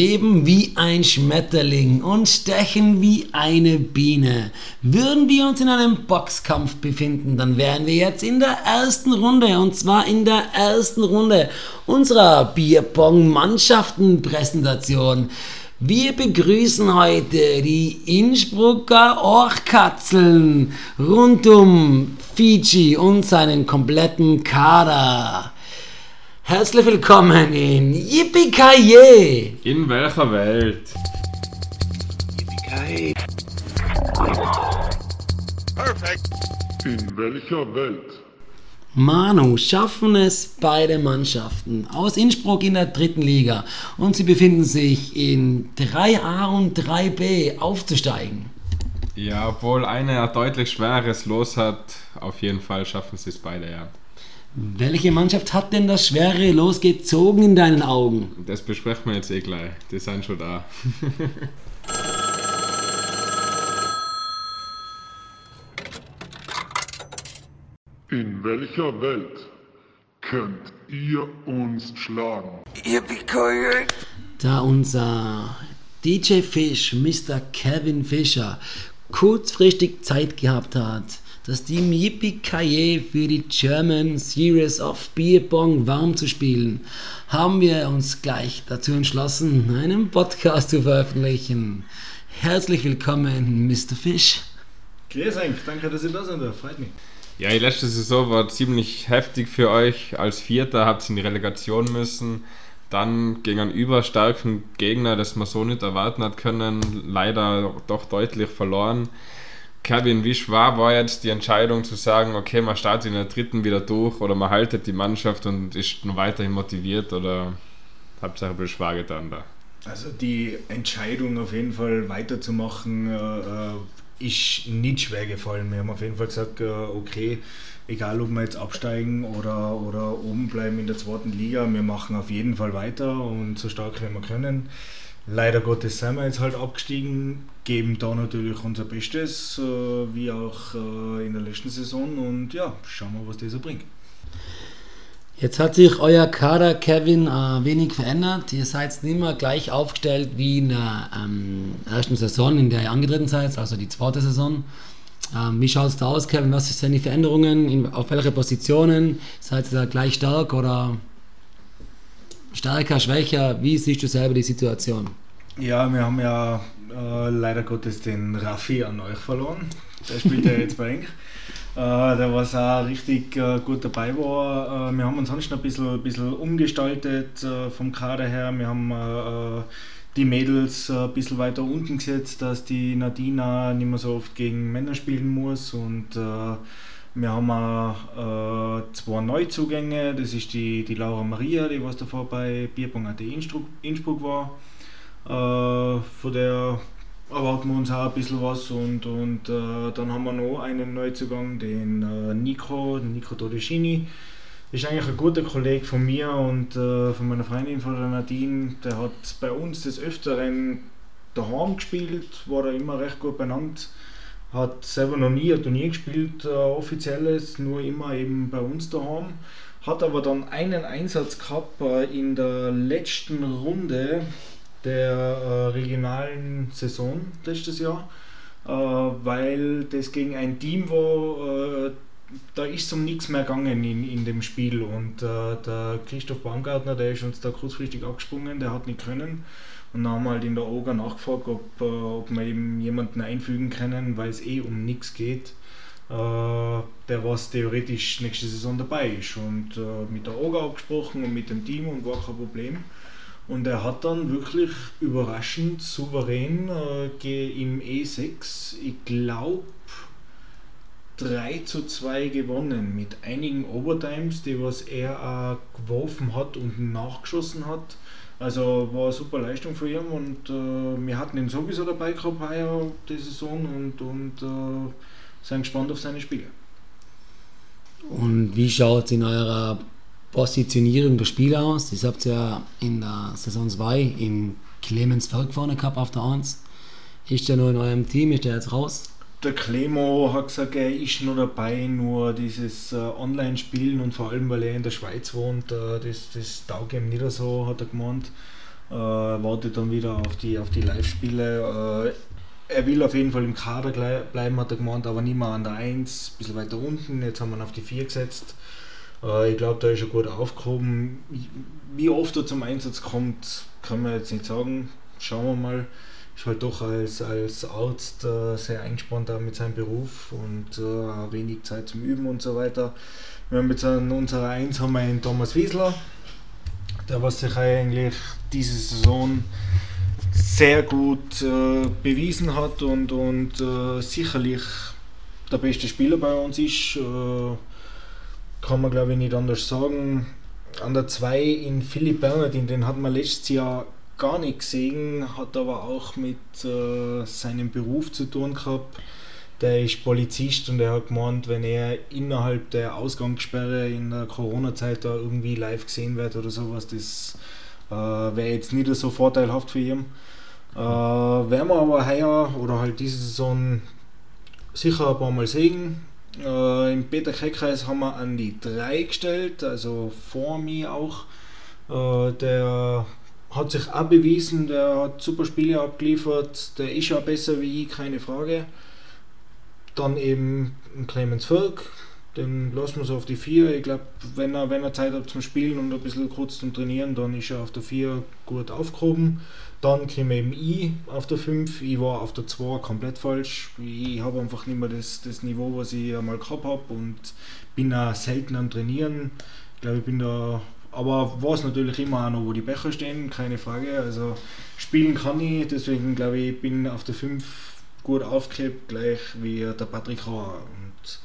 schweben wie ein Schmetterling und stechen wie eine Biene. Würden wir uns in einem Boxkampf befinden, dann wären wir jetzt in der ersten Runde und zwar in der ersten Runde unserer Bierpong-Mannschaften-Präsentation. Wir begrüßen heute die Innsbrucker Orchkatzeln rund um Fiji und seinen kompletten Kader. Herzlich willkommen in Yippie In welcher Welt? Yippie Perfekt. In welcher Welt? Manu schaffen es beide Mannschaften aus Innsbruck in der dritten Liga und sie befinden sich in 3a und 3b aufzusteigen. Ja, obwohl einer deutlich schweres Los hat, auf jeden Fall schaffen sie es beide, ja. Welche Mannschaft hat denn das schwere Los gezogen in deinen Augen? Das besprechen wir jetzt eh gleich. Die sind schon da. In welcher Welt könnt ihr uns schlagen? Yippie Da unser DJ Fish, Mr. Kevin Fischer, kurzfristig Zeit gehabt hat, das Team Yippie für die German Series of Beer Pong warm zu spielen, haben wir uns gleich dazu entschlossen, einen Podcast zu veröffentlichen. Herzlich willkommen, Mr. Fish. Grüß euch, danke, dass ihr da seid, freut mich. Ja, die letzte Saison war ziemlich heftig für euch. Als Vierter habt ihr in die Relegation müssen. Dann gegen einen überstarken Gegner, das man so nicht erwarten hat können, leider doch deutlich verloren. Kevin, wie schwer war jetzt die Entscheidung zu sagen, okay, man startet in der dritten wieder durch oder man haltet die Mannschaft und ist noch weiterhin motiviert oder habt ihr ein bisschen schwer getan da? Also die Entscheidung auf jeden Fall weiterzumachen äh, äh ist nicht schwer gefallen. Wir haben auf jeden Fall gesagt, äh, okay, egal ob wir jetzt absteigen oder, oder oben bleiben in der zweiten Liga, wir machen auf jeden Fall weiter und so stark wie wir können. Leider Gottes sind wir jetzt halt abgestiegen, geben da natürlich unser Bestes, äh, wie auch äh, in der letzten Saison und ja, schauen wir, was das so bringt. Jetzt hat sich euer Kader, Kevin, ein wenig verändert. Ihr seid nicht mehr gleich aufgestellt wie in der ähm, ersten Saison, in der ihr angetreten seid, also die zweite Saison. Ähm, wie schaut es da aus, Kevin? Was sind die Veränderungen? In, auf welche Positionen? Seid ihr da gleich stark oder stärker, schwächer? Wie siehst du selber die Situation? Ja, wir haben ja äh, leider Gottes den Raffi an euch verloren. Der spielt ja jetzt bei Eng äh, der was auch richtig äh, gut dabei war. Äh, wir haben uns sonst noch ein bisschen, ein bisschen umgestaltet äh, vom Kader her. Wir haben äh, die Mädels ein bisschen weiter unten gesetzt, dass die Nadina nicht mehr so oft gegen Männer spielen muss und wir haben auch zwei Neuzugänge, das ist die, die Laura Maria, die was davor bei Bierpong.at Innsbruck, Innsbruck war. von der erwarten wir uns auch ein bisschen was und, und äh, dann haben wir noch einen Neuzugang, den äh, Nico, den Nico Todeschini. Ist eigentlich ein guter Kollege von mir und äh, von meiner Freundin, von der Nadine. Der hat bei uns des Öfteren daheim gespielt, war da immer recht gut benannt. Hat selber noch nie ein Turnier gespielt, äh, offizielles, nur immer eben bei uns daheim. Hat aber dann einen Einsatz gehabt äh, in der letzten Runde der äh, regionalen Saison letztes Jahr, äh, weil das gegen ein Team war, äh, da ist um nichts mehr gegangen in, in dem Spiel und äh, der Christoph Baumgartner, der ist uns da kurzfristig abgesprungen, der hat nicht können und dann haben wir halt in der OGA nachgefragt, ob, äh, ob wir eben jemanden einfügen können, weil es eh um nichts geht äh, der was theoretisch nächste Saison dabei ist und mit der OGA abgesprochen und mit dem Team und war kein Problem. Und er hat dann wirklich überraschend souverän äh, im E6, ich glaube, 3 zu 2 gewonnen mit einigen Overtimes, die was er auch geworfen hat und nachgeschossen hat. Also war eine super Leistung für ihn und äh, wir hatten ihn sowieso dabei gehabt heuer die Saison und, und äh, sind gespannt auf seine Spiele. Und wie schaut es in eurer Positionierung der Spieler aus. Das habt ihr ja in der Saison 2 in Clemens Volk vorne gehabt auf der 1. Ist der noch in eurem Team? Ist der jetzt raus? Der Clemo hat gesagt, er ist noch dabei, nur dieses äh, Online-Spielen und vor allem, weil er in der Schweiz wohnt, äh, das, das taugt ihm nicht so, hat er gemeint. Äh, wartet dann wieder auf die, auf die Live-Spiele. Äh, er will auf jeden Fall im Kader bleiben, hat er gemeint, aber nicht mehr an der 1, ein bisschen weiter unten. Jetzt haben wir ihn auf die 4 gesetzt. Äh, ich glaube, da ist er gut aufgehoben. Wie oft er zum Einsatz kommt, kann man jetzt nicht sagen. Schauen wir mal. Ist halt doch als, als Arzt äh, sehr eingespannt da mit seinem Beruf und äh, wenig Zeit zum Üben und so weiter. Wir haben jetzt an unserer 1 haben wir einen Thomas Wiesler, der was sich eigentlich diese Saison sehr gut äh, bewiesen hat und, und äh, sicherlich der beste Spieler bei uns ist. Äh, kann man glaube ich nicht anders sagen. An der 2 in Philipp Bernardin, den hat man letztes Jahr gar nicht gesehen, hat aber auch mit äh, seinem Beruf zu tun gehabt. Der ist Polizist und er hat gemeint, wenn er innerhalb der Ausgangssperre in der Corona-Zeit da irgendwie live gesehen wird oder sowas, das äh, wäre jetzt nicht so vorteilhaft für ihn. Äh, werden wir aber heuer oder halt diese Saison sicher ein paar Mal sehen. Äh, Im Peter Kreckkreis haben wir an die 3 gestellt, also vor mir auch. Äh, der hat sich auch bewiesen, der hat super Spiele abgeliefert, der ist ja besser wie ich, keine Frage. Dann eben Clemens Völk, den lassen wir so auf die 4. Ich glaube, wenn er, wenn er Zeit hat zum Spielen und ein bisschen kurz zum Trainieren, dann ist er auf der 4 gut aufgehoben. Dann käme eben ich auf der 5. Ich war auf der 2 komplett falsch. Ich habe einfach nicht mehr das, das Niveau, was ich einmal gehabt habe und bin auch selten am Trainieren. Ich glaube, ich bin da. Aber weiß natürlich immer auch noch, wo die Becher stehen, keine Frage. Also spielen kann ich, deswegen glaube ich, bin auf der 5 gut aufgehebt, gleich wie der Patrick Rauer. Und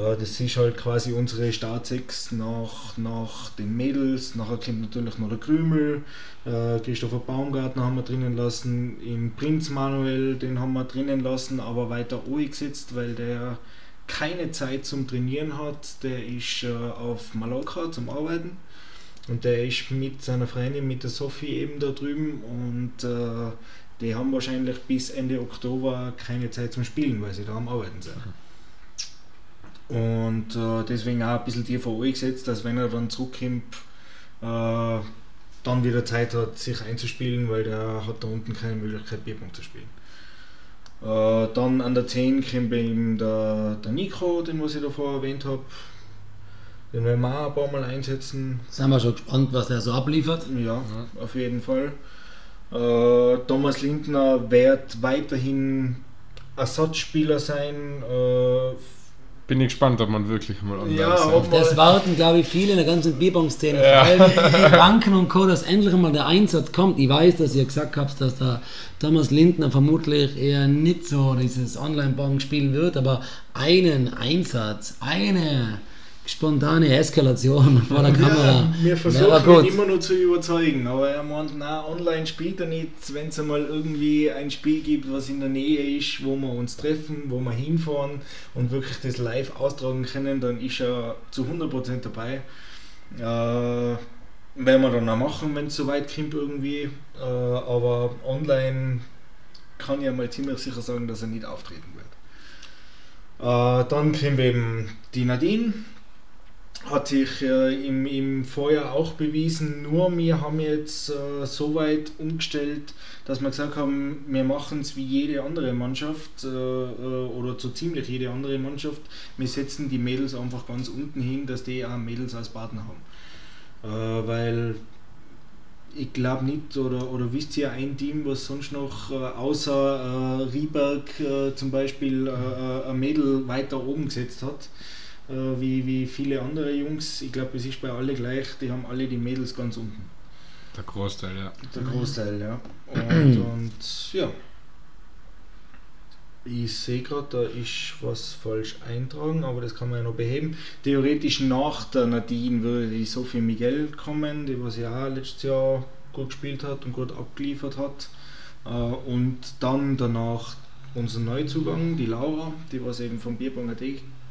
äh, das ist halt quasi unsere Startsechs nach, nach den Mädels. Nachher kommt natürlich noch der Krümel. Äh, Christopher Baumgartner haben wir drinnen lassen. Im Prinz Manuel, den haben wir drinnen lassen, aber weiter gesetzt, weil der keine Zeit zum Trainieren hat. Der ist äh, auf Mallorca zum Arbeiten. Und der ist mit seiner Freundin, mit der Sophie eben da drüben. Und äh, die haben wahrscheinlich bis Ende Oktober keine Zeit zum Spielen, weil sie da am Arbeiten sind. Und äh, deswegen auch ein bisschen tiefer gesetzt, dass wenn er dann zurückkommt, äh, dann wieder Zeit hat, sich einzuspielen, weil der hat da unten keine Möglichkeit, Bierpunkt zu spielen. Äh, dann an der 10 kommt eben der, der Nico, den was ich davor erwähnt habe. Den werden wir auch ein paar Mal einsetzen. Sind wir schon gespannt, was der so abliefert. Ja, auf jeden Fall. Äh, Thomas Lindner wird weiterhin Ersatzspieler sein. Äh, Bin ich gespannt, ob man wirklich mal online Ja, ob- Das warten, glaube ich, viele in der ganzen Bierbong-Szene. Ja. Vor allem die Banken und Co., dass endlich mal der Einsatz kommt. Ich weiß, dass ihr gesagt habt, dass da Thomas Lindner vermutlich eher nicht so dieses Online-Bong spielen wird, aber einen Einsatz, eine spontane Eskalation vor der Kamera. Ja, wir versuchen ihn immer nur zu überzeugen, aber er meint, na, online spielt er nicht, wenn es einmal irgendwie ein Spiel gibt, was in der Nähe ist, wo wir uns treffen, wo wir hinfahren und wirklich das live austragen können, dann ist er zu 100% dabei. Äh, werden wir dann auch machen, wenn es soweit kommt irgendwie, äh, aber online kann ich mal ziemlich sicher sagen, dass er nicht auftreten wird. Äh, dann kommt eben die Nadine, hat sich äh, im, im Vorjahr auch bewiesen, nur wir haben jetzt äh, so weit umgestellt, dass wir gesagt haben, wir machen es wie jede andere Mannschaft äh, äh, oder so ziemlich jede andere Mannschaft. Wir setzen die Mädels einfach ganz unten hin, dass die auch Mädels als Partner haben. Äh, weil ich glaube nicht, oder, oder wisst ihr ein Team, was sonst noch äh, außer äh, Rieberg äh, zum Beispiel äh, ein Mädel weiter oben gesetzt hat? Äh, wie, wie viele andere Jungs. Ich glaube, es ist bei alle gleich, die haben alle die Mädels ganz unten. Der Großteil, ja. Der Großteil, ja. Und, und ja. Ich sehe gerade, da ist was falsch eintragen, aber das kann man ja noch beheben. Theoretisch nach der Nadine würde die Sophie Miguel kommen, die was ja auch letztes Jahr gut gespielt hat und gut abgeliefert hat. Äh, Und dann danach unser Neuzugang, die Laura, die was eben vom Bierbong AT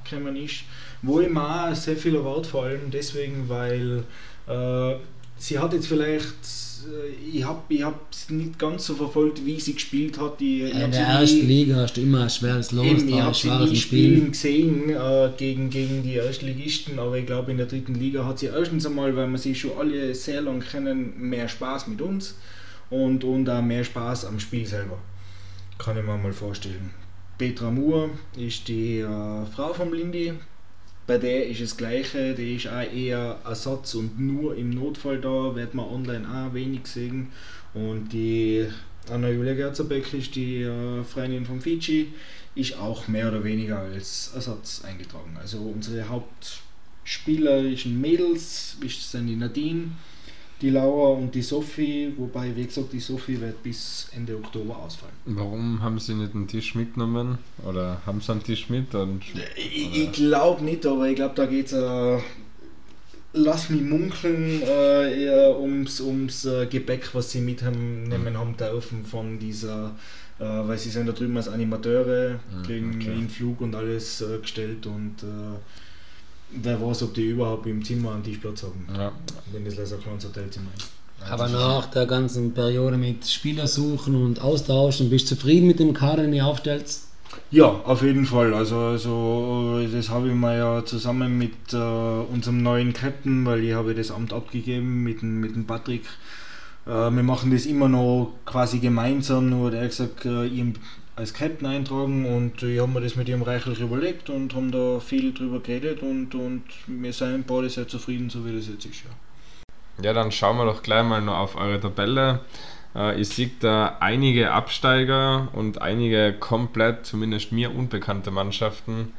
gekommen ist, wo ich mir auch sehr viel erwarte, vor allem deswegen, weil äh, sie hat jetzt vielleicht, äh, ich habe ich es nicht ganz so verfolgt, wie sie gespielt hat. Die, ich In der ersten Liga hast du immer ein schweres Los, Eben, ich habe sie nie spielen Spiel. gesehen äh, gegen, gegen die Erstligisten, aber ich glaube in der dritten Liga hat sie erstens einmal, weil wir sie schon alle sehr lang kennen, mehr Spaß mit uns und, und auch mehr Spaß am Spiel selber. Kann ich mir mal vorstellen. Petra Moore ist die äh, Frau vom Lindy. Bei der ist das Gleiche, die ist auch eher Ersatz und nur im Notfall da, wird man online auch wenig sehen. Und die Anna Julia Gerzebeck ist die äh, Freundin von Fiji, ist auch mehr oder weniger als Ersatz eingetragen. Also unsere hauptspielerischen Mädels ist- sind die Nadine, die Laura und die Sophie, wobei, wie gesagt, die Sophie wird bis Ende Oktober ausfallen. Warum haben sie nicht einen Tisch mitgenommen? Oder haben sie einen Tisch mit? Und Ich, ich glaube nicht, aber ich glaube, da geht es, äh, lass mich munkeln, äh, eher ums, ums äh, Gebäck, was sie mitnehmen haben dürfen von dieser, äh, weil sie sind da drüben als Animateure, Mhm, kriegen okay. den Flug und alles äh, gestellt und äh, wer weiß, ob die überhaupt im Zimmer einen Tischplatz haben, ja. wenn das leider ein kleines Hotelzimmer ist. Aber nach der ganzen Periode mit Spielersuchen und Austauschen, bist du zufrieden mit dem Kader, den ihr aufstellst? Ja, auf jeden Fall. Also, also das habe ich mir ja zusammen mit äh, unserem neuen Captain, weil ich habe das Amt abgegeben mit dem, mit dem Patrick. Äh, wir machen das immer noch quasi gemeinsam, nur hat er gesagt, äh, ihn als Captain eintragen und ich habe mir das mit ihm reichlich überlegt und haben da viel drüber geredet und, und wir sind beide sehr zufrieden, so wie das jetzt ist. Ja. Ja, dann schauen wir doch gleich mal noch auf eure Tabelle. Äh, ich sehe da einige Absteiger und einige komplett, zumindest mir unbekannte Mannschaften.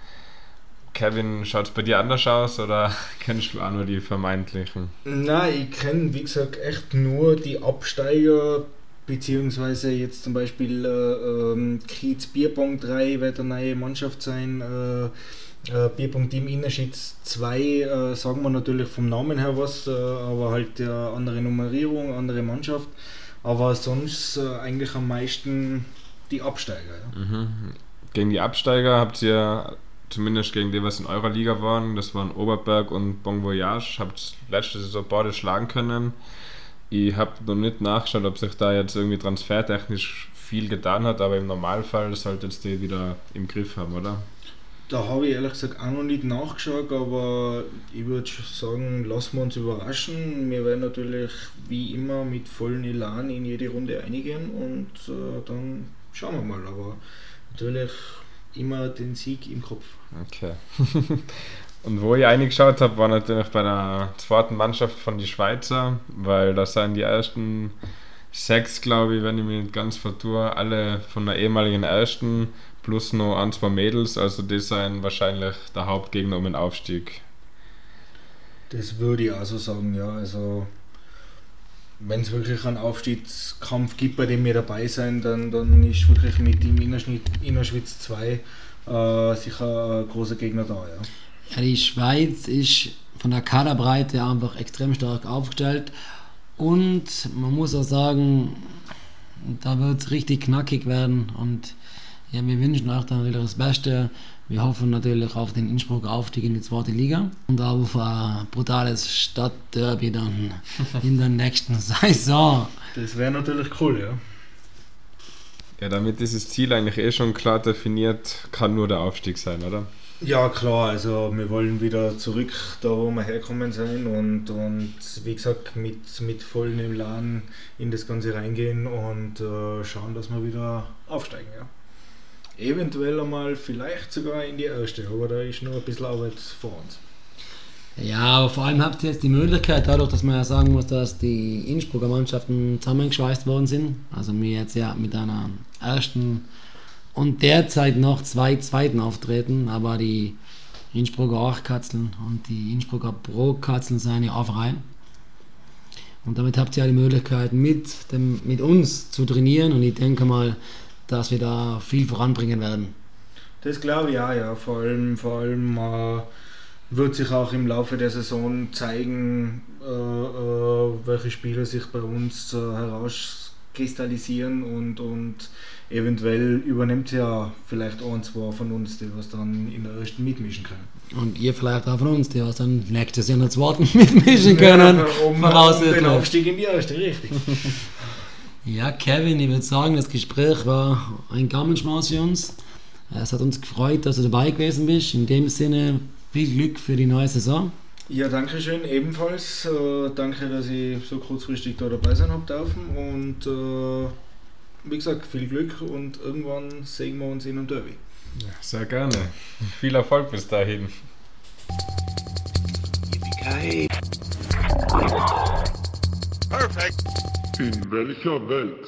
Kevin, schaut es bei dir anders aus oder kennst du auch nur die vermeintlichen? Nein, ich kenne, wie gesagt, echt nur die Absteiger, beziehungsweise jetzt zum Beispiel äh, ähm, Kiez Bierpong 3 wird eine neue Mannschaft sein. Äh, äh, Bierpong Team Innerschitz 2 äh, sagen wir natürlich vom Namen her was, äh, aber halt äh, andere Nummerierung, andere Mannschaft. Aber sonst äh, eigentlich am meisten die Absteiger. Ja. Mhm. Gegen die Absteiger habt ihr, zumindest gegen die, was in eurer Liga waren, das waren Oberberg und Bon Voyage, habt letzte Saison beide schlagen können. Ich habe noch nicht nachgeschaut, ob sich da jetzt irgendwie transfertechnisch viel getan hat, aber im Normalfall solltet ihr die wieder im Griff haben, oder? Da habe ich ehrlich gesagt auch noch nicht nachgeschaut, aber ich würde sagen, lassen wir uns überraschen. Wir werden natürlich wie immer mit vollem Elan in jede Runde einigen und äh, dann schauen wir mal. Aber natürlich immer den Sieg im Kopf. Okay. Und wo ich eingeschaut habe, war natürlich bei der zweiten Mannschaft von die Schweizer, weil das sind die ersten sechs, glaube ich, wenn ich mich nicht ganz vertue, alle von der ehemaligen ersten plus noch ein, zwei Mädels, also die sind wahrscheinlich der Hauptgegner um den Aufstieg. Das würde ich auch so sagen, ja. Also wenn es wirklich einen Aufstiegskampf gibt, bei dem wir dabei sind, dann, dann ist wirklich mit dem Innerschnitt, Innerschwitz 2 äh, sicher ein großer Gegner da, ja. Ja, die Schweiz ist von der Kaderbreite einfach extrem stark aufgestellt und man muss auch sagen, da wird es richtig knackig werden und ja, wir wünschen auch dann natürlich das Beste. Wir hoffen natürlich auf den Innsbrucker Aufstieg in die zweite Liga und auf ein brutales Stadtderby dann in der nächsten Saison. Das wäre natürlich cool, ja. Ja, damit dieses Ziel eigentlich eh schon klar definiert, kann nur der Aufstieg sein, oder? Ja klar, also wir wollen wieder zurück da wo wir herkommen sind und, und wie gesagt mit, mit vollem Elan in das Ganze reingehen und äh, schauen, dass wir wieder aufsteigen. Ja. Eventuell einmal vielleicht sogar in die erste, aber da ist noch ein bisschen Arbeit vor uns. Ja, aber vor allem habt ihr jetzt die Möglichkeit, dadurch, dass man ja sagen muss, dass die Innsbrucker Mannschaften zusammengeschweißt worden sind. Also wir jetzt ja mit einer ersten und derzeit noch zwei zweiten auftreten, aber die Innsbrucker Achtkatzeln und die Innsbrucker Pro-Katzeln sind ja auf Reihe. Und damit habt ihr ja die Möglichkeit, mit, dem, mit uns zu trainieren und ich denke mal, dass wir da viel voranbringen werden. Das glaube ich auch, ja. Vor allem, vor allem äh, wird sich auch im Laufe der Saison zeigen, äh, äh, welche Spieler sich bei uns äh, herauskristallisieren und, und eventuell übernimmt ja vielleicht ein, zwei von uns, die was dann in der ersten mitmischen können. Und ihr vielleicht auch von uns, die was dann nächstes Jahr noch das Worten mitmischen können. Ja, um, um den. Aufstieg in die erste, richtig. Ja, Kevin, ich würde sagen, das Gespräch war ein Gammelschmaus für uns. Es hat uns gefreut, dass du dabei gewesen bist. In dem Sinne, viel Glück für die neue Saison. Ja, danke schön, ebenfalls. Äh, danke, dass ich so kurzfristig da dabei sein habe dürfen. Und äh, wie gesagt, viel Glück und irgendwann sehen wir uns in einem Derby. Sehr gerne. Viel Erfolg bis dahin. Perfect. In welcher Welt?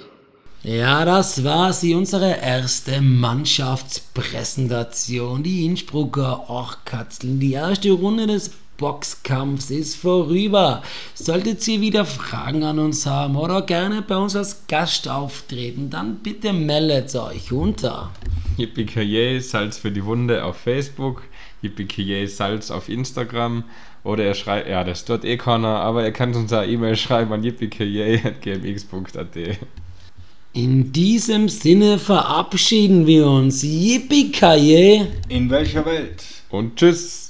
Ja, das war sie, unsere erste Mannschaftspräsentation. Die Innsbrucker Orchkatzeln. Die erste Runde des Boxkampfs ist vorüber. Solltet ihr wieder Fragen an uns haben oder gerne bei uns als Gast auftreten, dann bitte meldet euch unter. Yippie Salz für die Wunde auf Facebook, Yippie Salz auf Instagram oder er schreibt, ja, das dort eh keiner, aber ihr könnt uns eine E-Mail schreiben an yippie.gmx.at. In diesem Sinne verabschieden wir uns. Yippie In welcher Welt? Und tschüss!